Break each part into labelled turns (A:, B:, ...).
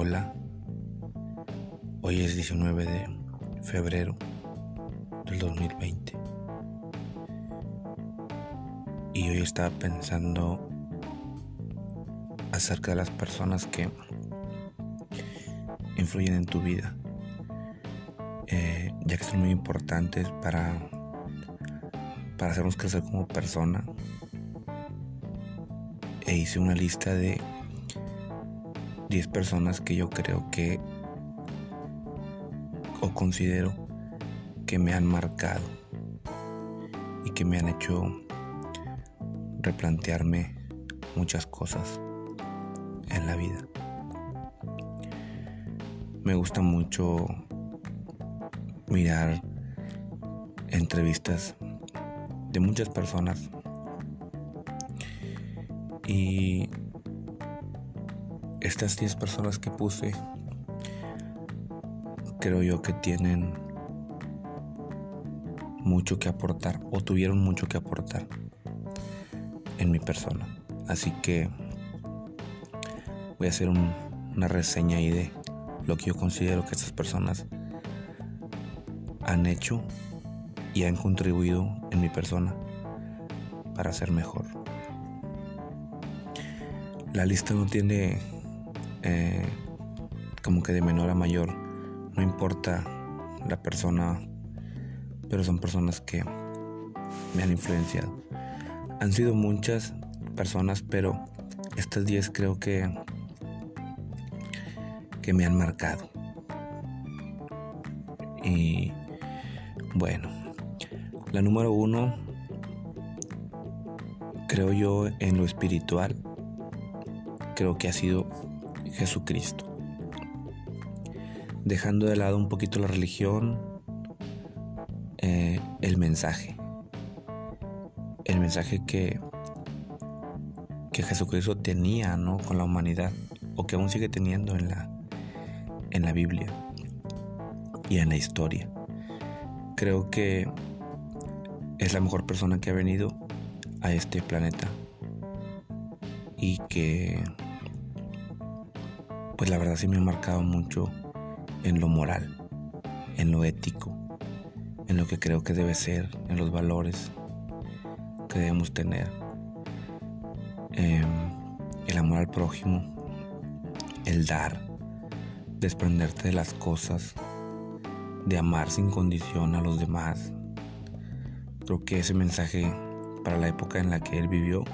A: Hola, hoy es 19 de febrero del 2020 y hoy estaba pensando acerca de las personas que influyen en tu vida, eh, ya que son muy importantes para, para hacernos crecer como persona. E hice una lista de 10 personas que yo creo que o considero que me han marcado y que me han hecho replantearme muchas cosas en la vida. Me gusta mucho mirar entrevistas de muchas personas y estas 10 personas que puse, creo yo que tienen mucho que aportar o tuvieron mucho que aportar en mi persona. Así que voy a hacer una reseña ahí de lo que yo considero que estas personas han hecho y han contribuido en mi persona para ser mejor. La lista no tiene eh, como que de menor a mayor. No importa la persona, pero son personas que me han influenciado. Han sido muchas personas, pero estas 10 creo que que me han marcado. Y bueno, la número uno, creo yo en lo espiritual, creo que ha sido Jesucristo. Dejando de lado un poquito la religión, eh, el mensaje. El mensaje que, que Jesucristo tenía ¿no? con la humanidad, o que aún sigue teniendo en la, en la Biblia y en la historia. Creo que es la mejor persona que ha venido a este planeta y que pues la verdad sí me ha marcado mucho en lo moral, en lo ético, en lo que creo que debe ser, en los valores que debemos tener, em, el amor al prójimo, el dar, desprenderte de las cosas, de amar sin condición a los demás. Creo que ese mensaje para la época en la que él vivió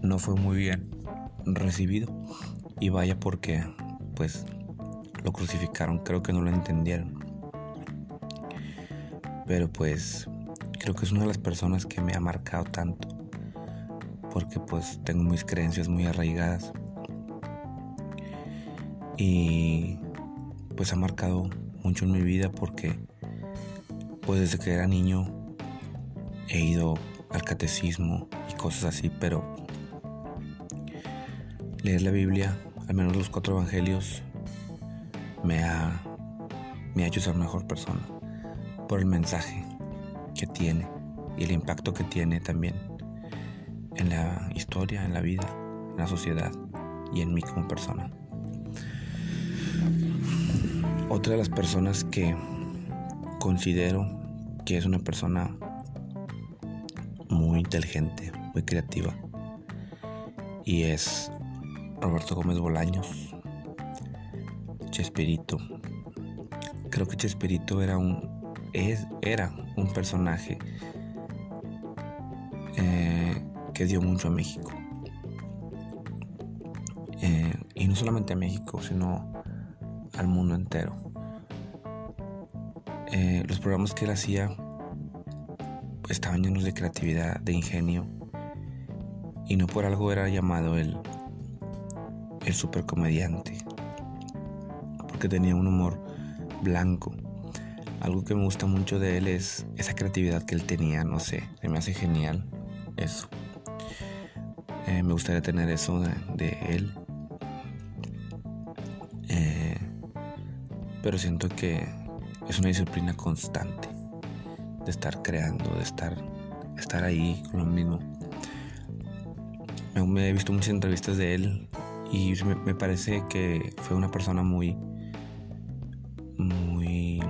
A: no fue muy bien recibido y vaya porque, pues, lo crucificaron, creo que no lo entendieron. Pero pues, creo que es una de las personas que me ha marcado tanto. Porque pues tengo mis creencias muy arraigadas. Y pues ha marcado mucho en mi vida porque pues desde que era niño he ido al catecismo y cosas así, pero leer la Biblia, al menos los cuatro evangelios, me ha, me ha hecho ser mejor persona por el mensaje que tiene y el impacto que tiene también en la historia, en la vida, en la sociedad y en mí como persona. Otra de las personas que considero que es una persona muy inteligente, muy creativa y es Roberto Gómez Bolaños, Chespirito. Creo que Chespirito era un, es, era un personaje eh, que dio mucho a México. Eh, y no solamente a México, sino al mundo entero. Eh, los programas que él hacía estaban llenos de creatividad, de ingenio, y no por algo era llamado el el super comediante. Porque tenía un humor blanco. Algo que me gusta mucho de él es esa creatividad que él tenía, no sé, se me hace genial eso. Eh, me gustaría tener eso de, él. Eh, pero siento que es una disciplina constante de estar creando, de estar, estar ahí con lo mismo. Me, me he visto muchas entrevistas de él y me, parece que fue una persona muy, muy,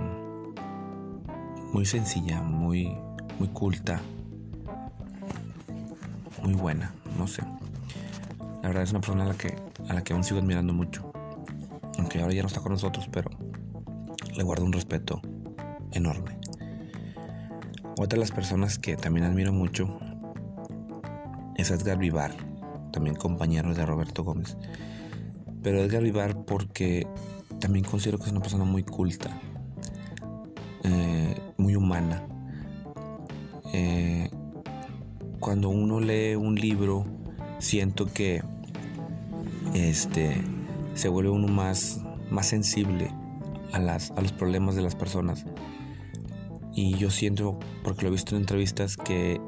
A: muy sencilla, muy, muy culta, muy buena, no sé. La verdad es una persona a la que, a la que aún sigo admirando mucho. Aunque ahora ya no está con nosotros, pero le guardo un respeto enorme. Otra de las personas que también admiro mucho es Edgar Vivar, también compañero de Roberto Gómez. Pero Edgar Vivar porque también considero que es una persona muy culta, eh, muy humana. Eh, cuando uno lee un libro, siento que este, se vuelve uno más, más sensible a, las, a los problemas de las personas. Y yo siento, porque lo he visto en entrevistas, que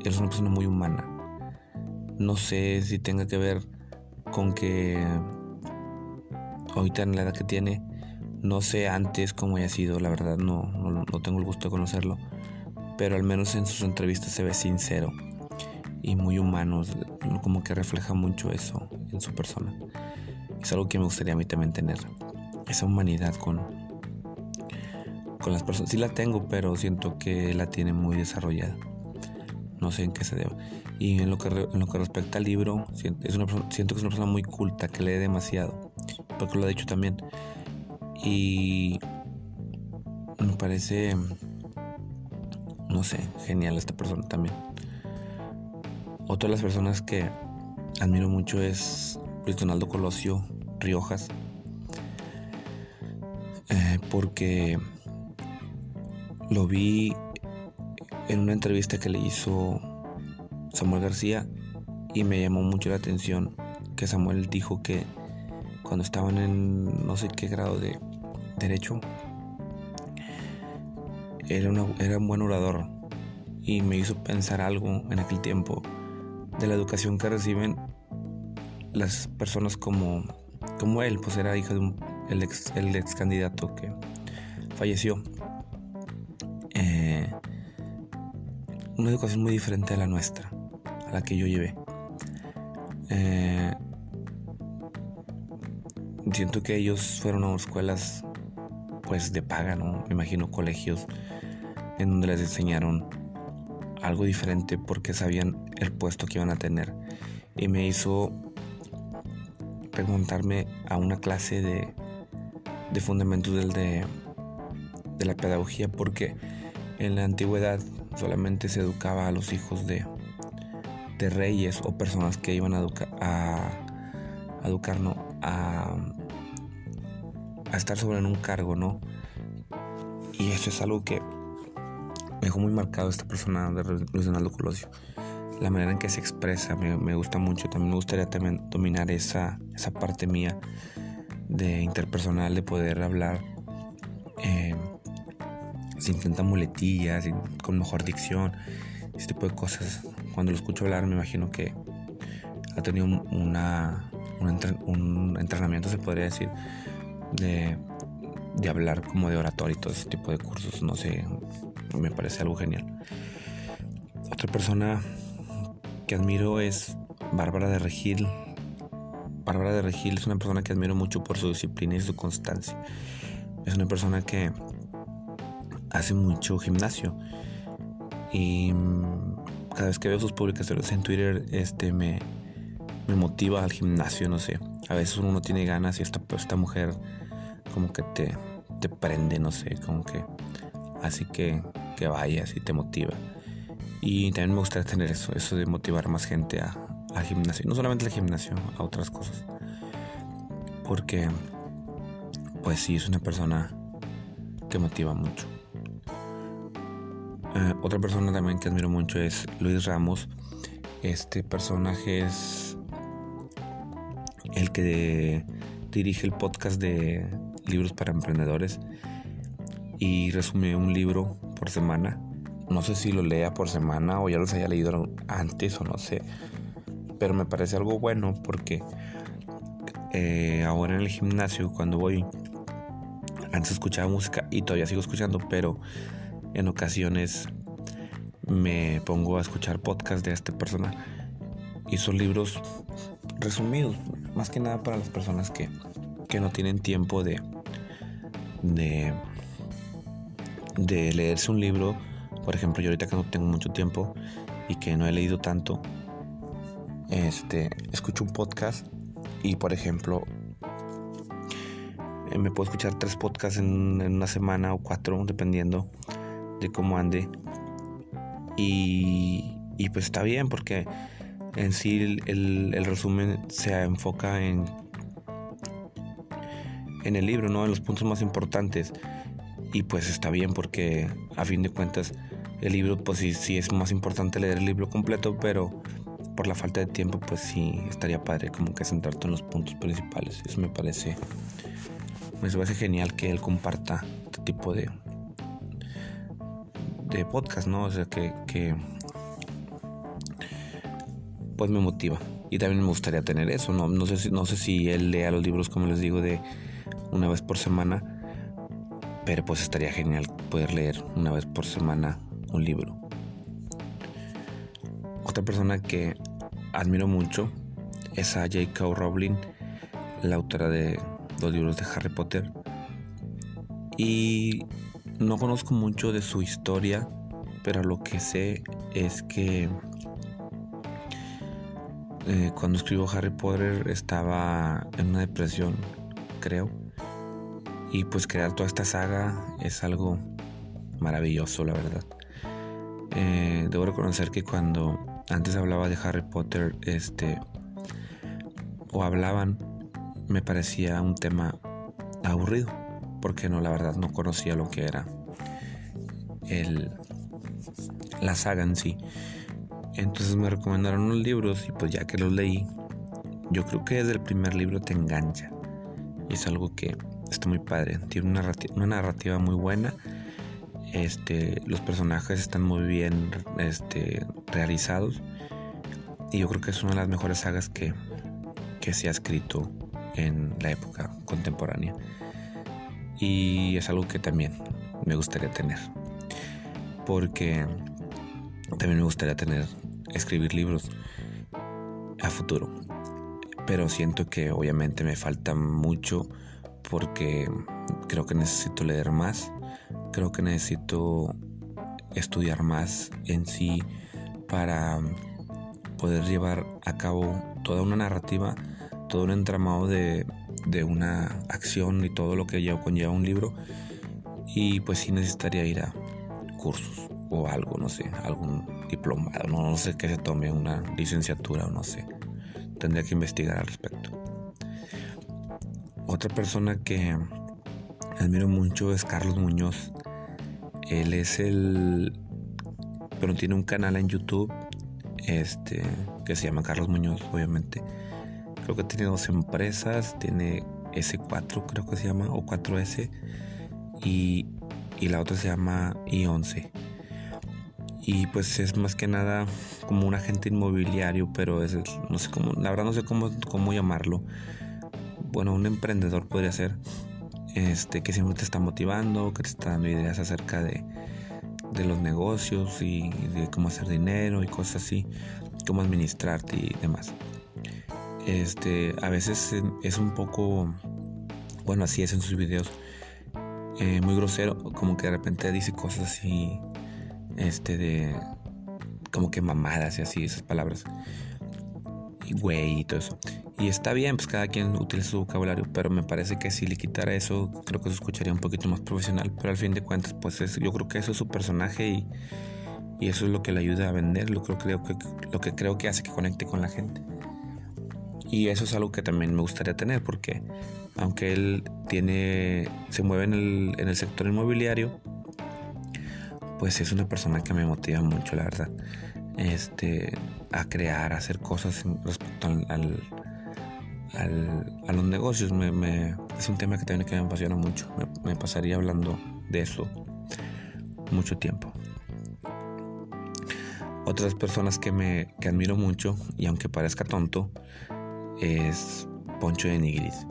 A: eres una persona muy humana. No sé si tenga que ver con que ahorita en la edad que tiene, no sé antes cómo haya sido, la verdad no, no, tengo el gusto de conocerlo, pero al menos en sus entrevistas se ve sincero y muy humano, como que refleja mucho eso en su persona. Es algo que me gustaría a mí también tener, esa humanidad con, con las personas. Sí la tengo, pero siento que la tiene muy desarrollada. No sé en qué se debe. Y en lo que, en lo que respecta al libro, es una siento que es una persona muy culta, que lee demasiado. Porque lo ha dicho también. Y me parece, no sé, genial esta persona también. Otra de las personas que admiro mucho es Luis Donaldo Colosio Riojas. Eh, porque lo vi en una entrevista que le hizo Samuel García y me llamó mucho la atención que Samuel dijo que cuando estaban en no sé qué grado de derecho era, era un buen orador y me hizo pensar algo en aquel tiempo de la educación que reciben las personas como, como él, pues era hijo de un, el, ex, el ex candidato que falleció. Una educación muy diferente a la nuestra, a la que yo llevé. Eh, siento que ellos fueron a escuelas pues de paga, ¿no? Me imagino colegios en donde les enseñaron algo diferente porque sabían el puesto que iban a tener. Y me hizo preguntarme a una clase de, de fundamentos del de, de la pedagogía porque en la antigüedad solamente se educaba a los hijos de, de reyes o personas que iban a, educar a, educar, a, a estar sobre un cargo, ¿no? Y eso es algo que me dejó muy marcado esta persona de Luis Donaldo Colosio. La manera en que se expresa me, gusta mucho. También me gustaría también dominar esa, esa parte mía de interpersonal, de poder hablar sin tanta muletilla, con mejor dicción, ese tipo de cosas. Cuando lo escucho hablar me imagino que ha tenido una, un, entrenamiento, se podría decir, de, de hablar como de oratorio y todo ese tipo de cursos. No sé, me parece algo genial. Otra persona que admiro es Bárbara de Regil. Bárbara de Regil es una persona que admiro mucho por su disciplina y su constancia. Es una persona que hace mucho gimnasio y mm, cada vez que veo sus publicaciones en Twitter este me, me motiva al gimnasio, no sé. A veces uno no tiene ganas y esta, esta mujer como que te, te prende, no sé, como que así que, que vayas y te motiva. Y también me gustaría tener eso, eso de motivar más gente a, gimnasio. No solamente al gimnasio, a otras cosas. Porque, pues sí, es una persona que motiva mucho. Eh, otra persona también que admiro mucho es Luis Ramos. Este personaje es el que dirige el podcast de libros para emprendedores y resume un libro por semana. No sé si lo lea por semana o ya los haya leído antes o no sé. Pero me parece algo bueno porque eh, ahora en el gimnasio cuando voy, antes escuchaba música y todavía sigo escuchando, pero en ocasiones me pongo a escuchar podcasts de esta persona y son libros resumidos más que nada para las personas que, que no tienen tiempo de, de, de leerse un libro. Por ejemplo, yo ahorita que no tengo mucho tiempo y que no he leído tanto, este, escucho un podcast y por ejemplo eh, me puedo escuchar tres podcasts en, una semana o cuatro, dependiendo de cómo ande. Y, y pues está bien porque en sí el, el, resumen se enfoca en, en el libro, ¿no? En los puntos más importantes. Y pues está bien porque a fin de cuentas el libro pues sí, sí es más importante leer el libro completo, pero por la falta de tiempo pues sí estaría padre como que centrarte en los puntos principales. Eso me parece me parece genial que él comparta este tipo de podcast, ¿no? O sea que, que pues me motiva y también me gustaría tener eso, no, no sé si no sé si él lea los libros como les digo de una vez por semana, pero pues estaría genial poder leer una vez por semana un libro. Otra persona que admiro mucho es a J.K. Rowling, la autora de los libros de Harry Potter. Y no conozco mucho de su historia, pero lo que sé es que eh, cuando escribió Harry Potter estaba en una depresión, creo. Y pues crear toda esta saga es algo maravilloso, la verdad. Eh, debo reconocer que cuando antes hablaba de Harry Potter, este, o hablaban me parecía un tema aburrido, porque no, la verdad no conocía lo que era el, la saga en sí. Entonces me recomendaron los libros y pues ya que los leí, yo creo que desde el primer libro te engancha. Y es algo que está muy padre. Tiene una narrativa, una narrativa muy buena. Este, los personajes están muy bien este, realizados. Y yo creo que es una de las mejores sagas que, que se ha escrito en la época contemporánea. Y es algo que también me gustaría tener. Porque también me gustaría tener, escribir libros a futuro. Pero siento que obviamente me falta mucho porque creo que necesito leer más. Creo que necesito estudiar más en sí para poder llevar a cabo toda una narrativa todo un entramado de, una acción y todo lo que lleva, conlleva un libro. Y pues sí necesitaría ir a cursos o algo, no sé, algún diplomado, no, no sé qué se tome, una licenciatura o no sé. Tendría que investigar al respecto. Otra persona que admiro mucho es Carlos Muñoz. Él es el... Pero tiene un canal en YouTube este, que se llama Carlos Muñoz, obviamente Creo que tiene dos empresas, tiene S4 creo que se llama, o 4S, y, la otra se llama I11. Y pues es más que nada como un agente inmobiliario, pero es, no sé cómo, la verdad no sé cómo, cómo llamarlo. Bueno, un emprendedor podría ser, este, que siempre te está motivando, que te está dando ideas acerca de, de los negocios y de cómo hacer dinero y cosas así, cómo administrarte y demás este, a veces es un poco, bueno, así es en sus videos, eh, muy grosero, como que de repente dice cosas así, este, de, como que mamadas y así, esas palabras, y güey y todo eso. Y está bien, pues cada quien utiliza su vocabulario, pero me parece que si le quitara eso, creo que se escucharía un poquito más profesional, pero al fin de cuentas, pues es, yo creo que eso es su personaje y, eso es lo que le ayuda a vender, lo, creo, lo que creo que hace que conecte con la gente. Y eso es algo que también me gustaría tener porque aunque él tiene se mueve en el, en el sector inmobiliario, pues es una persona que me motiva mucho, la verdad. Este, a crear, a hacer cosas respecto al, a los negocios. Me, es un tema que también que me apasiona mucho. Me, pasaría hablando de eso mucho tiempo. Otras personas que me que admiro mucho, y aunque parezca tonto, es Poncho de Nigris.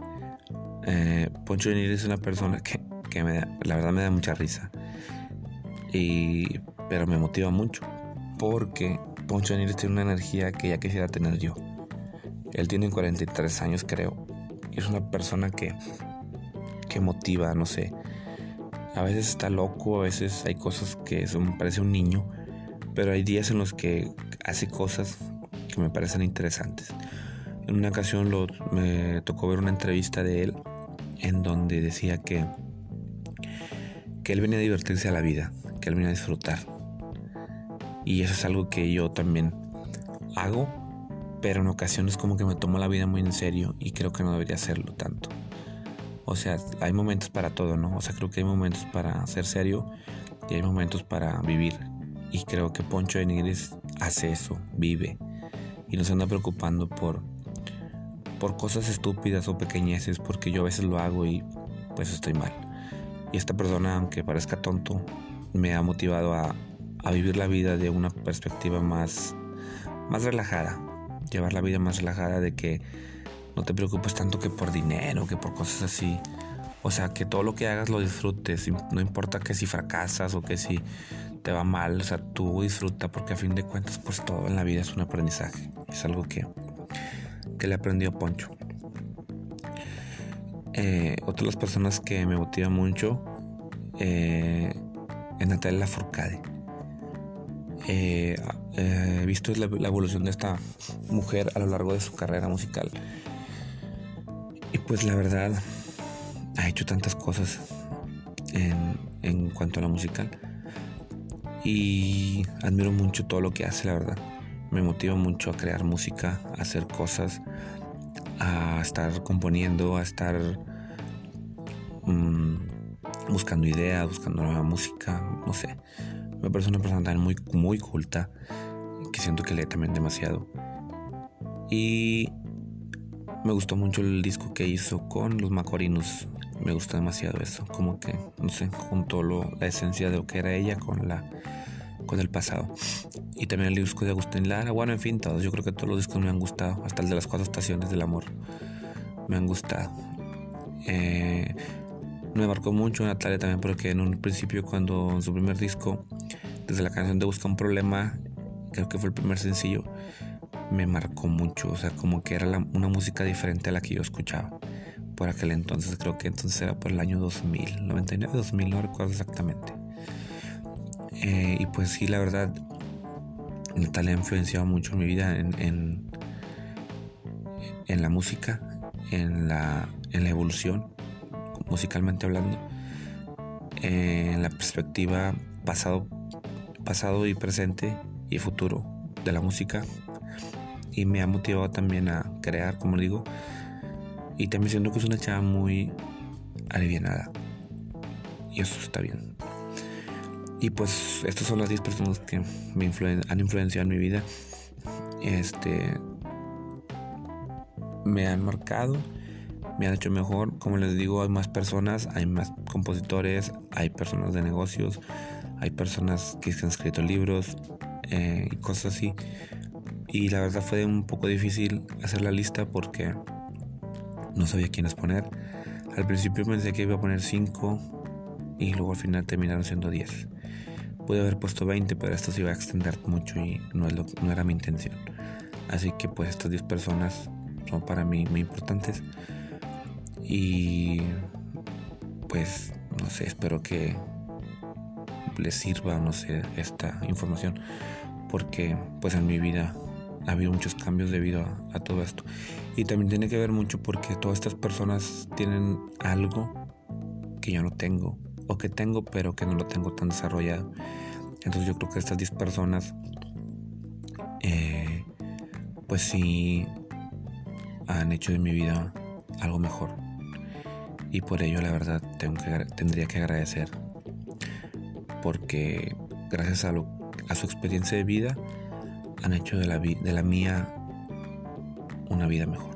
A: Eh, Poncho de Nigris es una persona que, me da, la verdad me da mucha risa. Y, pero me motiva mucho. Porque Poncho de Nigris tiene una energía que ya quisiera tener yo. Él tiene 43 años, creo. Y es una persona que, que motiva, no sé. A veces está loco, a veces hay cosas que son, parece un niño, pero hay días en los que hace cosas que me parecen interesantes. En una ocasión me tocó ver una entrevista de él en donde decía que, que él venía a divertirse a la vida, que él venía a disfrutar. Y eso es algo que yo también hago, pero en ocasiones como que me tomo la vida muy en serio y creo que no debería hacerlo tanto. O sea, hay momentos para todo, ¿no? O sea, creo que hay momentos para ser serio y hay momentos para vivir. Y creo que Poncho de Nigris hace eso, vive. Y no se anda preocupando por por cosas estúpidas o pequeñeces, porque yo a veces lo hago y pues estoy mal. Y esta persona, aunque parezca tonto, me ha motivado a, a vivir la vida de una perspectiva más, más relajada. Llevar la vida más relajada de que no te preocupes tanto que por dinero, que por cosas así. O sea, que todo lo que hagas lo disfrutes. No importa que si fracasas o que si te va mal. O sea, tú disfruta porque a fin de cuentas, pues todo en la vida es un aprendizaje. Es algo que, que le aprendió Poncho. Eh, otra de las personas que me motiva mucho eh, es Natalia Forcade. Eh, he visto la, evolución de esta mujer a lo largo de su carrera musical. Y pues la verdad, ha hecho tantas cosas en, en cuanto a la musical. Y admiro mucho todo lo que hace, la verdad me motiva mucho a crear música, a hacer cosas, a estar componiendo, a estar mm, buscando ideas, buscando nueva música, no sé. Me parece una persona también muy, muy culta, que siento que lee también demasiado. Y me gustó mucho el disco que hizo con los Macorinos. Me gustó demasiado eso, como que, no sé, juntó la esencia de lo que era ella con la con el pasado. Y también el disco de Agustín Lara. Bueno, en fin, todos. Yo creo que todos los discos me han gustado. Hasta el de las cuatro estaciones del amor. Me han gustado. Eh, me marcó mucho Natalia también porque en un principio cuando su primer disco, desde la canción de Busca un Problema, creo que fue el primer sencillo, me marcó mucho. O sea, como que era una música diferente a la que yo escuchaba. Por aquel entonces, creo que entonces era por el año 2000, 99, 2000, no recuerdo exactamente. Eh, y pues sí, la verdad, Natalia ha influenciado mucho mi vida en, en, la música, en la, en la evolución, musicalmente hablando, en la perspectiva pasado, pasado y presente y futuro de la música. Y me ha motivado también a crear, como digo. Y también siento que es una chava muy alivianada. Y eso está bien. Y pues estas son las 10 personas que me han influenciado en mi vida. Este me han marcado, me han hecho mejor. Como les digo, hay más personas, hay más compositores, hay personas de negocios, hay personas que han escrito libros eh, y cosas así. Y la verdad fue un poco difícil hacer la lista porque no sabía quiénes poner. Al principio pensé que iba a poner 5 y luego al final terminaron siendo 10. Pude haber puesto 20, pero esto se iba a extender mucho y no, es lo, no era mi intención. Así que pues estas 10 personas son para mí muy importantes. Y pues no sé, espero que les sirva, no sé, esta información. Porque pues en mi vida ha habido muchos cambios debido a, a todo esto. Y también tiene que ver mucho porque todas estas personas tienen algo que yo no tengo o que tengo pero que no lo tengo tan desarrollado. Entonces yo creo que estas 10 personas eh, pues sí han hecho de mi vida algo mejor. Y por ello la verdad tendría que agradecer. Porque gracias a, a su experiencia de vida han hecho de la, de la mía una vida mejor.